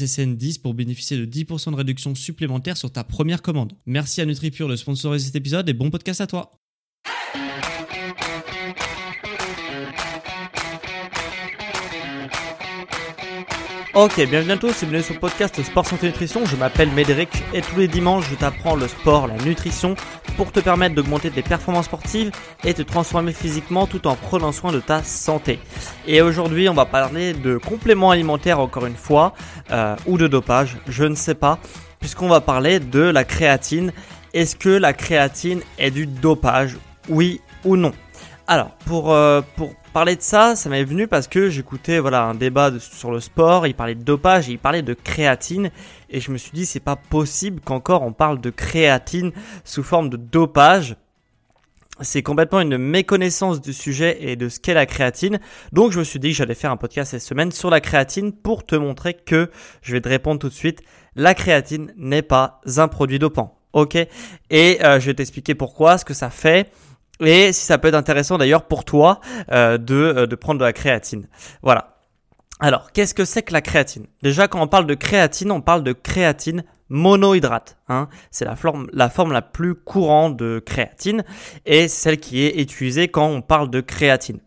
SSN10 pour bénéficier de 10% de réduction supplémentaire sur ta première commande. Merci à NutriPure de sponsoriser cet épisode et bon podcast à toi. Ok, bienvenue à tous et bienvenue sur le podcast Sport Santé Nutrition. Je m'appelle Médéric et tous les dimanches je t'apprends le sport, la nutrition pour te permettre d'augmenter tes performances sportives et te transformer physiquement tout en prenant soin de ta santé. Et aujourd'hui on va parler de compléments alimentaires encore une fois euh, ou de dopage, je ne sais pas, puisqu'on va parler de la créatine. Est-ce que la créatine est du dopage Oui ou non? Alors, pour, euh, pour parler de ça, ça m'est venu parce que j'écoutais voilà un débat sur le sport, il parlait de dopage il parlait de créatine et je me suis dit c'est pas possible qu'encore on parle de créatine sous forme de dopage. C'est complètement une méconnaissance du sujet et de ce qu'est la créatine. Donc je me suis dit que j'allais faire un podcast cette semaine sur la créatine pour te montrer que, je vais te répondre tout de suite, la créatine n'est pas un produit dopant. Ok? Et euh, je vais t'expliquer pourquoi, ce que ça fait et si ça peut être intéressant d'ailleurs pour toi euh, de, euh, de prendre de la créatine. Voilà. Alors, qu'est-ce que c'est que la créatine? Déjà, quand on parle de créatine, on parle de créatine monohydrate. Hein. C'est la forme, la forme la plus courante de créatine et celle qui est utilisée quand on parle de créatine.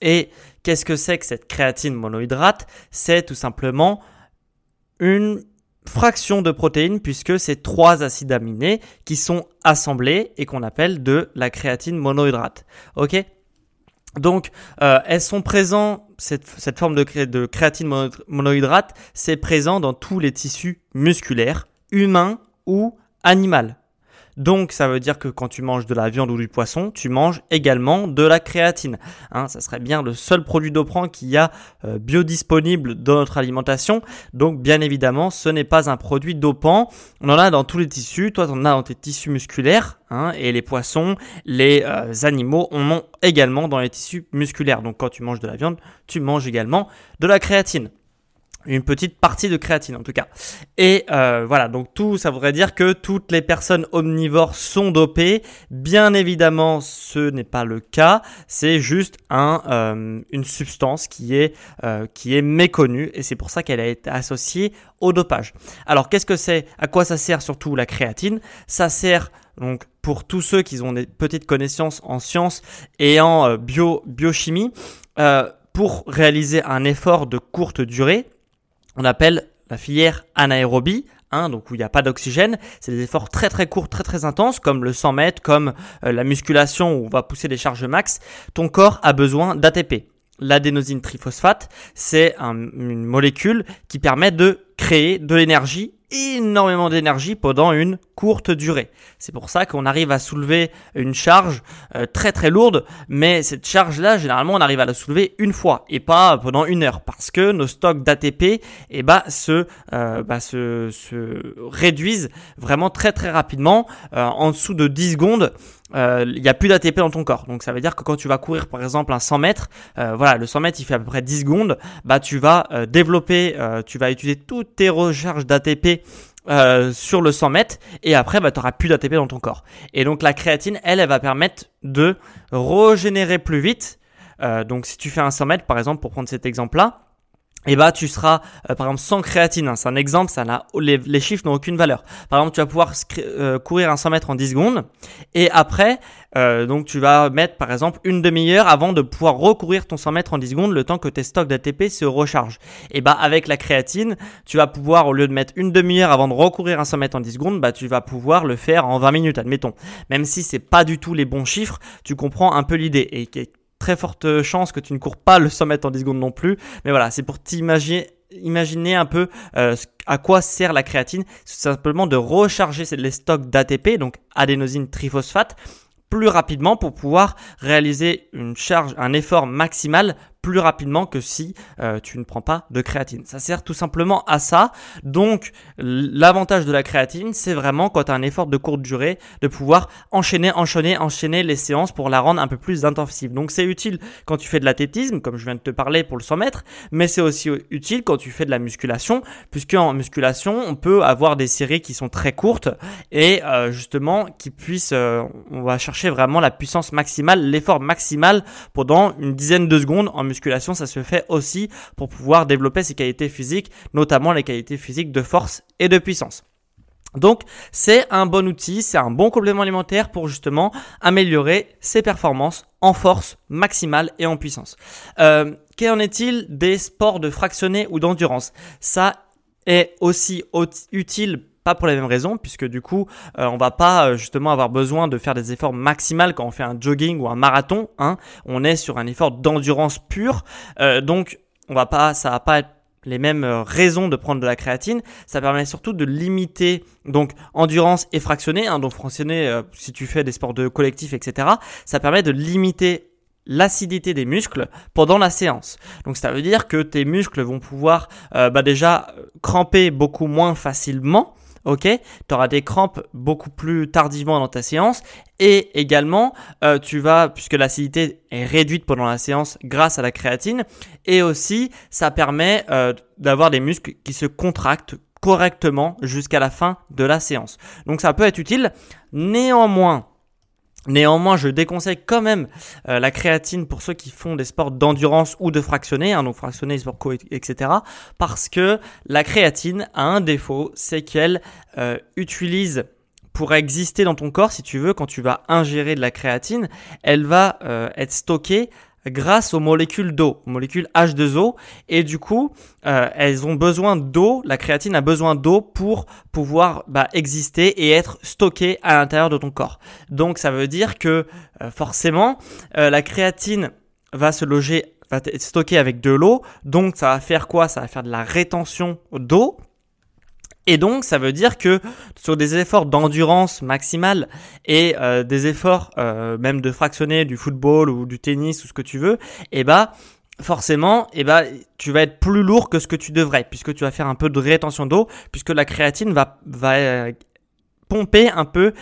Et qu'est-ce que c'est que cette créatine monohydrate? C'est tout simplement une fraction de protéines puisque c'est trois acides aminés qui sont assemblés et qu'on appelle de la créatine monohydrate. Ok? Donc, euh, elles sont présentes, cette, forme de, de créatine monohydrate, c'est présent dans tous les tissus musculaires, humains ou animaux. Donc ça veut dire que quand tu manges de la viande ou du poisson, tu manges également de la créatine. Hein, ça serait bien le seul produit d'Opran qu'il y a euh, biodisponible dans notre alimentation. Donc bien évidemment, ce n'est pas un produit dopant. On en a dans tous les tissus. Toi, tu en as dans tes tissus musculaires. Hein, et les poissons, les euh, animaux en ont également dans les tissus musculaires. Donc quand tu manges de la viande, tu manges également de la créatine une petite partie de créatine en tout cas. Et euh, voilà, donc tout ça voudrait dire que toutes les personnes omnivores sont dopées. Bien évidemment, ce n'est pas le cas. C'est juste un, euh, une substance qui est, euh, qui est méconnue et c'est pour ça qu'elle a été associée au dopage. Alors qu'est-ce que c'est? À quoi ça sert surtout la créatine? Ça sert donc pour tous ceux qui ont des petites connaissances en sciences et en bio, biochimie. pour réaliser un effort de courte durée, on appelle la filière anaérobie, hein, donc où il n'y a pas d'oxygène. C'est des efforts très très courts, très très intenses, comme le 100 mètres, comme euh, la musculation où on va pousser des charges max. Ton corps a besoin d'ATP. L'adénosine triphosphate, c'est une molécule qui permet de créer de l'énergie énormément d'énergie pendant une courte durée. C'est pour ça qu'on arrive à soulever une charge euh, très très lourde, mais cette charge-là, généralement, on arrive à la soulever une fois et pas pendant une heure, parce que nos stocks d'ATP eh ben, se, euh, bah, se, se, réduisent vraiment très très rapidement. Euh, en dessous de 10 secondes, il n'y a plus d'ATP dans ton corps. Donc ça veut dire que quand tu vas courir par exemple un 100 mètres, voilà, le 100 mètres il fait à peu près 10 secondes, bah tu vas développer, tu vas utiliser toutes tes recharges d'ATP euh, sur le 100 mètres et après bah, tu n'auras plus d'ATP dans ton corps. Et donc la créatine, elle, elle va permettre de régénérer plus vite. Euh, donc si tu fais un 100 mètres par exemple pour prendre cet exemple-là, eh bah tu seras euh, par exemple sans créatine. Hein. c'est un exemple, ça n'a les, chiffres n'ont aucune valeur. Par exemple, tu vas pouvoir euh, courir un 100 mètres en 10 secondes et après euh, donc tu vas mettre par exemple une demi-heure avant de pouvoir recourir ton 100 mètres en 10 secondes le temps que tes stocks d'ATP se rechargent. Et bah avec la créatine, tu vas pouvoir au lieu de mettre une demi-heure avant de recourir un 100 mètres en 10 secondes, bah tu vas pouvoir le faire en 20 minutes admettons. Même si c'est pas du tout les bons chiffres, tu comprends un peu l'idée très forte chance que tu ne cours pas le 100 mètres en 10 secondes non plus. Mais voilà, c'est pour t'imaginer imaginer un peu euh, à quoi sert la créatine. C'est simplement de recharger les stocks d'ATP, donc adénosine triphosphate, plus rapidement pour pouvoir réaliser une charge, un effort maximal plus rapidement que si euh, tu ne prends pas de créatine. Ça sert tout simplement à ça. Donc l'avantage de la créatine, c'est vraiment quand tu as un effort de courte durée, de pouvoir enchaîner, enchaîner, enchaîner les séances pour la rendre un peu plus intensive. Donc c'est utile quand tu fais de l'athlétisme, comme je viens de te parler pour le 100 mètres, mais c'est aussi utile quand tu fais de la musculation, puisque en musculation, on peut avoir des séries qui sont très courtes et euh, justement qui puissent, euh, on va chercher vraiment la puissance maximale, l'effort maximal pendant une dizaine de secondes en musculation, ça se fait aussi pour pouvoir développer ses qualités physiques, notamment les qualités physiques de force et de puissance. Donc c'est un bon outil, c'est un bon complément alimentaire pour justement améliorer ses performances en force maximale et en puissance. Euh, Qu'en est-il des sports de fractionné ou d'endurance? Ça est aussi utile pas pour les mêmes raisons, puisque du coup, euh, on va pas euh, justement avoir besoin de faire des efforts maximaux quand on fait un jogging ou un marathon. Hein. On est sur un effort d'endurance pure, euh, donc on va pas, ça va pas être les mêmes raisons de prendre de la créatine. Ça permet surtout de limiter donc endurance et fractionné. Hein, donc fractionné, si tu fais des sports de collectif, etc. Ça permet de limiter l'acidité des muscles pendant la séance. Donc ça veut dire que tes muscles vont pouvoir bah déjà cramper beaucoup moins facilement ok Tu auras des crampes beaucoup plus tardivement dans ta séance et également euh, tu vas, puisque l'acidité est réduite pendant la séance grâce à la créatine, et aussi ça permet euh, d'avoir des muscles qui se contractent correctement jusqu'à la fin de la séance. Donc ça peut être utile. Néanmoins, Néanmoins, je déconseille quand même euh, la créatine pour ceux qui font des sports d'endurance ou de fractionné, hein, donc fractionné, sport co, etc. Parce que la créatine a un défaut, c'est qu'elle euh, utilise pour exister dans ton corps, si tu veux, quand tu vas ingérer de la créatine, elle va euh, être stockée grâce aux molécules d'eau, aux molécules H2O, et du coup, euh, elles ont besoin d'eau, la créatine a besoin d'eau pour pouvoir bah, exister et être stockée à l'intérieur de ton corps. Donc ça veut dire que euh, forcément, euh, la créatine va se loger, va être stockée avec de l'eau, donc ça va faire quoi? Ça va faire de la rétention d'eau, et donc, ça veut dire que sur des efforts d'endurance maximale et euh, des efforts euh, même de fractionner du football ou du tennis ou ce que tu veux, eh bah forcément, eh bah, tu vas être plus lourd que ce que tu devrais puisque tu vas faire un peu de rétention d'eau puisque la créatine va va euh, pomper un peu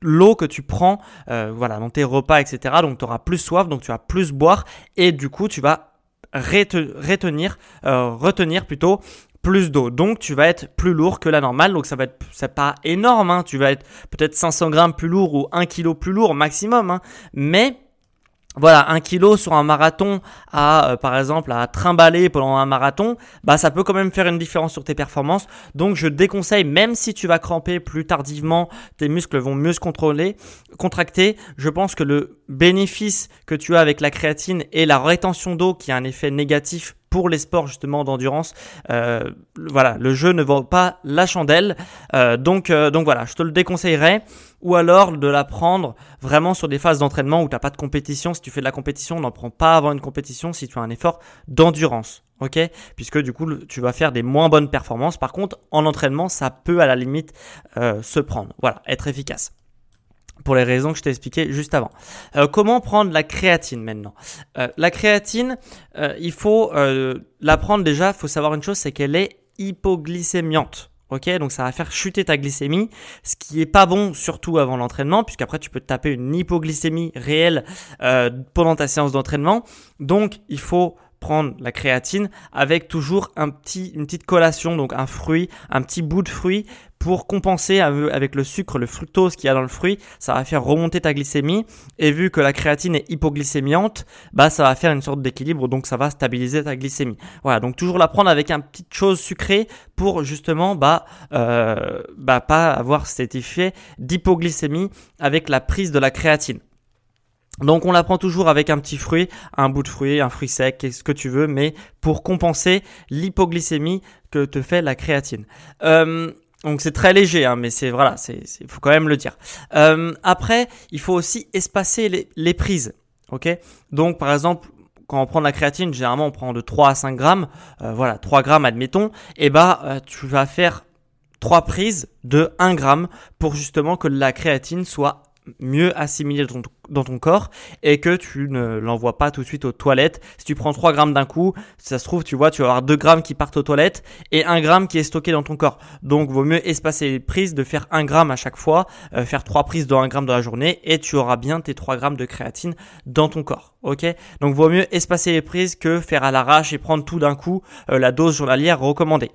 l'eau que tu prends voilà dans tes repas etc donc tu auras plus soif donc tu vas plus boire et du coup tu vas retenir, retenir plutôt plus d'eau. Donc tu vas être plus lourd que la normale. Donc ça va être, c'est pas énorme. Hein. Tu vas être peut-être 500 grammes plus lourd ou 1 kg plus lourd maximum. Hein. Mais voilà, un kilo sur un marathon à, euh, par exemple, à trimballer pendant un marathon, bah, ça peut quand même faire une différence sur tes performances. Donc, je déconseille, même si tu vas cramper plus tardivement, tes muscles vont mieux se contrôler, contracter. Je pense que le bénéfice que tu as avec la créatine et la rétention d'eau qui a un effet négatif pour les sports justement d'endurance. Euh, voilà, le jeu ne vaut pas la chandelle. Euh, donc, euh, donc voilà, je te le déconseillerais. Ou alors de la prendre vraiment sur des phases d'entraînement où tu n'as pas de compétition. Si tu fais de la compétition, n'en prends pas avant une compétition si tu as un effort d'endurance. Ok? Puisque du coup, tu vas faire des moins bonnes performances. Par contre, en entraînement, ça peut à la limite se prendre. Voilà, être efficace pour les raisons que je t'ai expliquées juste avant. Euh, comment prendre la créatine maintenant euh, La créatine, euh, il faut la prendre déjà, il faut savoir une chose, c'est qu'elle est hypoglycémiante. Ok, donc ça va faire chuter ta glycémie, ce qui est pas bon surtout avant l'entraînement, puisqu'après tu peux te taper une hypoglycémie réelle pendant ta séance d'entraînement. Donc il faut prendre la créatine avec toujours un petit, une petite collation, donc un fruit, un petit bout de fruit pour compenser avec le sucre, le fructose qu'il y a dans le fruit, ça va faire remonter ta glycémie. Et vu que la créatine est hypoglycémiante, bah ça va faire une sorte d'équilibre, donc ça va stabiliser ta glycémie. Voilà, donc toujours la prendre avec une petite chose sucrée pour justement bah, euh, bah pas avoir cet effet d'hypoglycémie avec la prise de la créatine. Donc on la prend toujours avec un petit fruit, un bout de fruit, un fruit sec, ce que tu veux, mais pour compenser l'hypoglycémie que te fait la créatine. Euh, donc c'est très léger, hein, mais c'est voilà, c'est faut quand même le dire. Euh, après, il faut aussi espacer les, prises, ok? Donc par exemple, quand on prend de la créatine, généralement on prend de 3 à 5 grammes, euh, voilà, 3 grammes admettons, et bah euh, tu vas faire 3 prises de 1 gramme pour justement que la créatine soit mieux assimilé dans ton, corps et que tu ne l'envoies pas tout de suite aux toilettes. Si tu prends 3 grammes d'un coup, ça se trouve, tu vois, tu vas avoir 2 grammes qui partent aux toilettes et 1 gramme qui est stocké dans ton corps. Donc, vaut mieux espacer les prises, de faire 1 gramme à chaque fois, euh, faire 3 prises de 1 gramme dans la journée et tu auras bien tes 3 grammes de créatine dans ton corps. Ok? Donc, vaut mieux espacer les prises que faire à l'arrache et prendre tout d'un coup euh, la dose journalière recommandée.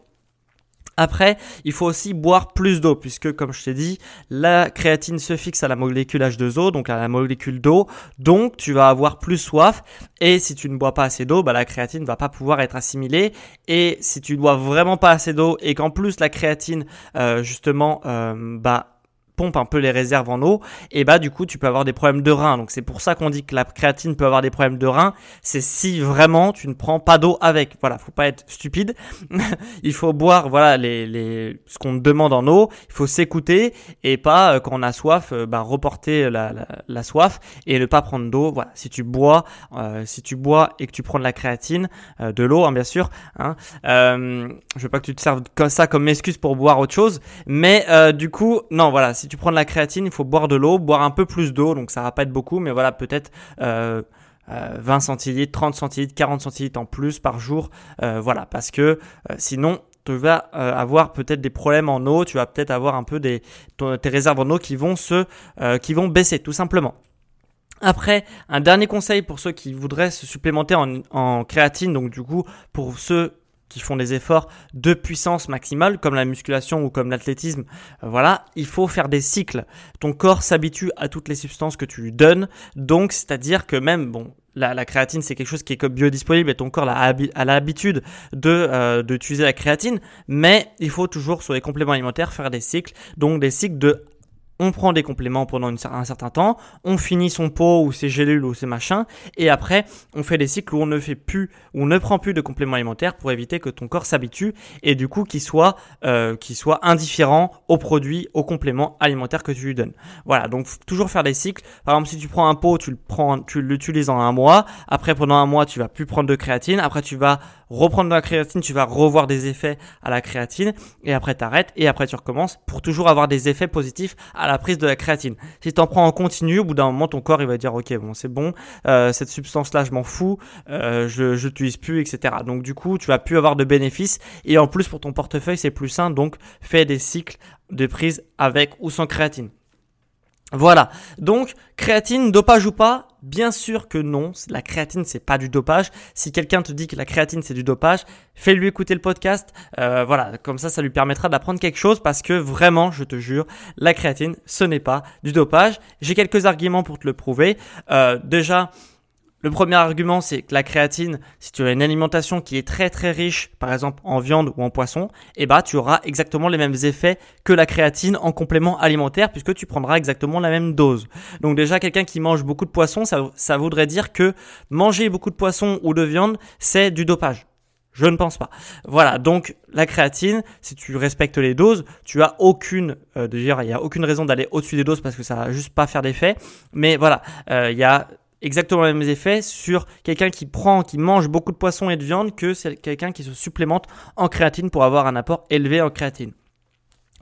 Après, il faut aussi boire plus d'eau puisque, comme je t'ai dit, la créatine se fixe à la molécule H2O, donc à la molécule d'eau. Donc, tu vas avoir plus soif. Et si tu ne bois pas assez d'eau, bah, la créatine ne va pas pouvoir être assimilée. Et si tu ne bois vraiment pas assez d'eau et qu'en plus la créatine, euh, justement, euh, bah, pompe un peu les réserves en eau, et bah du coup tu peux avoir des problèmes de rein. Donc c'est pour ça qu'on dit que la créatine peut avoir des problèmes de rein. C'est si vraiment tu ne prends pas d'eau avec. Voilà, faut pas être stupide. il faut boire voilà les, les ce qu'on demande en eau. Il faut s'écouter et pas euh, quand on a soif, euh, bah, reporter la, la, soif et ne pas prendre d'eau. Voilà, si tu bois, euh, si tu bois et que tu prends de la créatine, de l'eau hein, bien sûr. Hein, je veux pas que tu te serves comme ça comme excuse pour boire autre chose, mais du coup non voilà tu prends de la créatine, il faut boire de l'eau, boire un peu plus d'eau, donc ça va pas être beaucoup, mais voilà, peut-être 20 euh, euh, centilitres, 30 centilitres, 40 centilitres en plus par jour, euh, voilà, parce que sinon tu vas avoir peut-être des problèmes en eau, tu vas peut-être avoir un peu des tes réserves en eau qui vont se qui vont baisser tout simplement. Après, un dernier conseil pour ceux qui voudraient se supplémenter en, en créatine, donc du coup pour ceux qui font des efforts de puissance maximale, comme la musculation ou comme l'athlétisme, euh, voilà, il faut faire des cycles. Ton corps s'habitue à toutes les substances que tu lui donnes, donc c'est-à-dire que même, bon, la, créatine c'est quelque chose qui est biodisponible et ton corps a, l'habitude de euh, d'utiliser la créatine, mais il faut toujours sur les compléments alimentaires faire des cycles, donc des cycles de on prend des compléments pendant un certain temps, on finit son pot ou ses gélules ou ses machins, et après on fait des cycles où on ne fait plus, où on ne prend plus de compléments alimentaires pour éviter que ton corps s'habitue et du coup qu'il soit, euh, soit indifférent aux produits, aux compléments alimentaires que tu lui donnes. Voilà, donc toujours faire des cycles. Par exemple, si tu prends un pot, tu le prends, tu l'utilises en un mois. Après, pendant un mois, tu vas plus prendre de créatine. Après, tu vas reprendre de la créatine, tu vas revoir des effets à la créatine, et après t'arrêtes, et après tu recommences pour toujours avoir des effets positifs à la prise de la créatine. Si tu en prends en continu, au bout d'un moment, ton corps il va dire ok bon c'est bon, euh, cette substance là je m'en fous, euh, je l'utilise plus, etc. Donc du coup tu vas plus avoir de bénéfices, et en plus pour ton portefeuille c'est plus sain, donc fais des cycles de prise avec ou sans créatine. Voilà. Donc, créatine, dopage ou pas Bien sûr que non. La créatine, c'est pas du dopage. Si quelqu'un te dit que la créatine, c'est du dopage, fais-lui écouter le podcast. Euh, voilà. Comme ça, ça lui permettra d'apprendre quelque chose parce que vraiment, je te jure, la créatine, ce n'est pas du dopage. J'ai quelques arguments pour te le prouver. Euh, déjà, le premier argument, c'est que la créatine, si tu as une alimentation qui est très très riche, par exemple en viande ou en poisson, eh bah, tu auras exactement les mêmes effets que la créatine en complément alimentaire puisque tu prendras exactement la même dose. Donc déjà, quelqu'un qui mange beaucoup de poisson, ça, ça voudrait dire que manger beaucoup de poisson ou de viande, c'est du dopage. Je ne pense pas. Voilà, donc la créatine, si tu respectes les doses, tu as aucune, euh, il y a aucune raison d'aller au-dessus des doses parce que ça va juste pas faire d'effet. Mais voilà, euh, il y a exactement les mêmes effets sur quelqu'un qui prend, qui mange beaucoup de poissons et de viande que quelqu'un qui se supplémente en créatine pour avoir un apport élevé en créatine.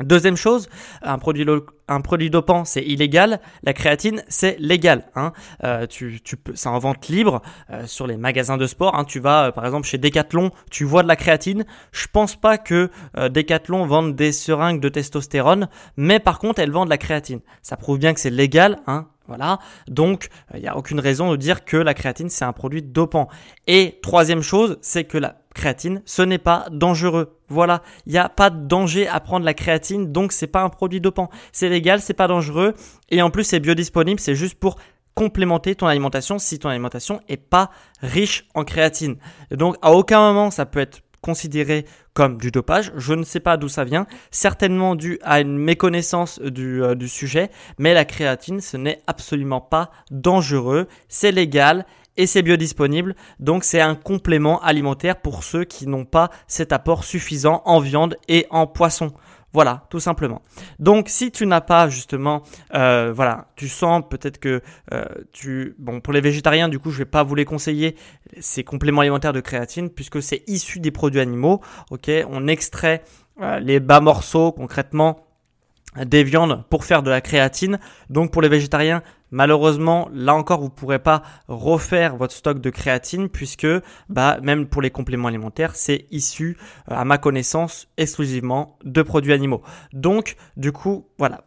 Deuxième chose, un produit, un produit dopant, c'est illégal. La créatine, c'est légal. Hein. Euh, tu, tu peux, c'est en vente libre euh, sur les magasins de sport. Hein. Tu vas, euh, par exemple, chez Decathlon, tu vois de la créatine. Je pense pas que Decathlon vende des seringues de testostérone, mais par contre, elles vendent de la créatine. Ça prouve bien que c'est légal. Hein. Voilà, donc il n'y a aucune raison de dire que la créatine c'est un produit dopant. Et troisième chose, c'est que la créatine, ce n'est pas dangereux. Voilà, il n'y a pas de danger à prendre la créatine, donc c'est pas un produit dopant. C'est légal, c'est pas dangereux, et en plus c'est biodisponible, c'est juste pour complémenter ton alimentation si ton alimentation est pas riche en créatine. donc à aucun moment ça peut être considéré comme du dopage. Je ne sais pas d'où ça vient, certainement dû à une méconnaissance du, euh, du sujet, mais la créatine, ce n'est absolument pas dangereux, c'est légal et c'est biodisponible, donc c'est un complément alimentaire pour ceux qui n'ont pas cet apport suffisant en viande et en poisson. Voilà, tout simplement. Donc, si tu n'as pas justement, euh, voilà, tu sens peut-être que euh, tu, bon, pour les végétariens, du coup, je vais pas vous les conseiller ces compléments alimentaires de créatine puisque c'est issu des produits animaux. Ok, on extrait euh, les bas morceaux concrètement des viandes pour faire de la créatine. Donc pour les végétariens, malheureusement, là encore, vous ne pourrez pas refaire votre stock de créatine puisque bah, même pour les compléments alimentaires, c'est issu, euh, à ma connaissance, exclusivement de produits animaux. Donc du coup, voilà.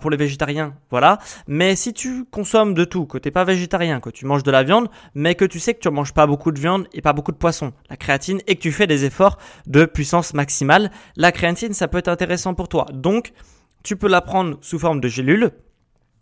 pour les végétariens, voilà. Mais si tu consommes de tout, que tu n'es pas végétarien, que tu manges de la viande, mais que tu sais que tu ne manges pas beaucoup de viande et pas beaucoup de poisson, la créatine, et que tu fais des efforts de puissance maximale, la créatine, ça peut être intéressant pour toi. Donc, tu peux la prendre sous forme de gélule,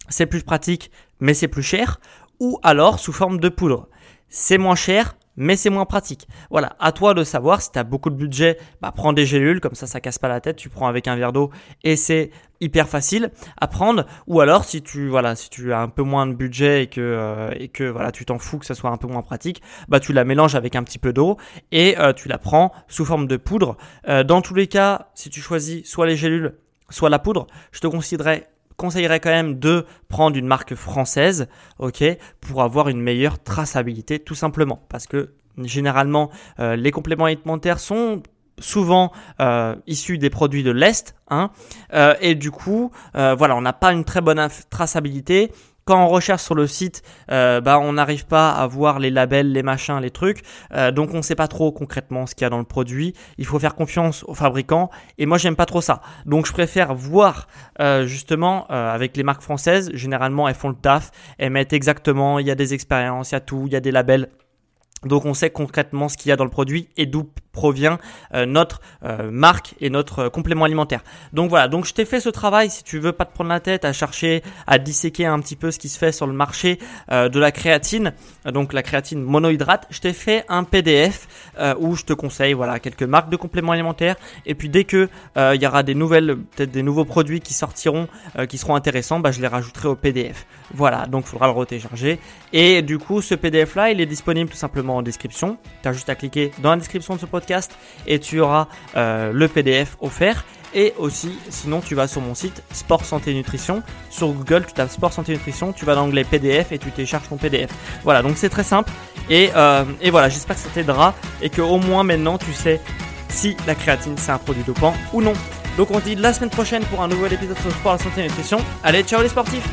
c'est plus pratique, mais c'est plus cher, ou alors sous forme de poudre. C'est moins cher, mais c'est moins pratique. Voilà, à toi de savoir si tu as beaucoup de budget, bah prends des gélules, comme ça ça casse pas la tête, tu prends avec un verre d'eau et c'est hyper facile à prendre ou alors si tu voilà, si tu as un peu moins de budget et que euh, et que voilà, tu t'en fous que ça soit un peu moins pratique, bah tu la mélanges avec un petit peu d'eau et euh, tu la prends sous forme de poudre. Euh, dans tous les cas, si tu choisis soit les gélules soit la poudre, je te conseillerais conseillerais quand même de prendre une marque française, ok, pour avoir une meilleure traçabilité, tout simplement, parce que généralement euh, les compléments alimentaires sont souvent euh, issus des produits de l'Est, hein, euh, et du coup, voilà, on n'a pas une très bonne traçabilité quand on recherche sur le site, euh, bah, on n'arrive pas à voir les labels, les machins, les trucs. Euh, donc on ne sait pas trop concrètement ce qu'il y a dans le produit. Il faut faire confiance aux fabricants. Et moi, j'aime pas trop ça. Donc je préfère voir euh, justement avec les marques françaises. Généralement, elles font le taf. Elles mettent exactement. Il y a des expériences, il y a tout, il y a des labels. Donc on sait concrètement ce qu'il y a dans le produit et d'où provient euh, notre euh, marque et notre euh, complément alimentaire. Donc voilà, donc je t'ai fait ce travail si tu veux pas te prendre la tête à chercher à disséquer un petit peu ce qui se fait sur le marché de la créatine, donc la créatine monohydrate, je t'ai fait un PDF où je te conseille voilà quelques marques de compléments alimentaires et puis dès que il y aura des nouvelles peut-être des nouveaux produits qui sortiront qui seront intéressants, bah, je les rajouterai au PDF. Voilà, donc il faudra le retélécharger et du coup ce PDF là, il est disponible tout simplement en description. Tu as juste à cliquer dans la description de ce et tu auras euh, le PDF offert. Et aussi, sinon, tu vas sur mon site Sport Santé Nutrition. Sur Google, tu tapes Sport Santé Nutrition, tu vas dans l'onglet PDF et tu télécharges ton PDF. Voilà, donc c'est très simple. Et, euh, et voilà, j'espère que ça t'aidera et que au moins maintenant tu sais si la créatine c'est un produit dopant ou non. Donc on se dit la semaine prochaine pour un nouvel épisode sur Sport, santé nutrition. Allez, ciao les sportifs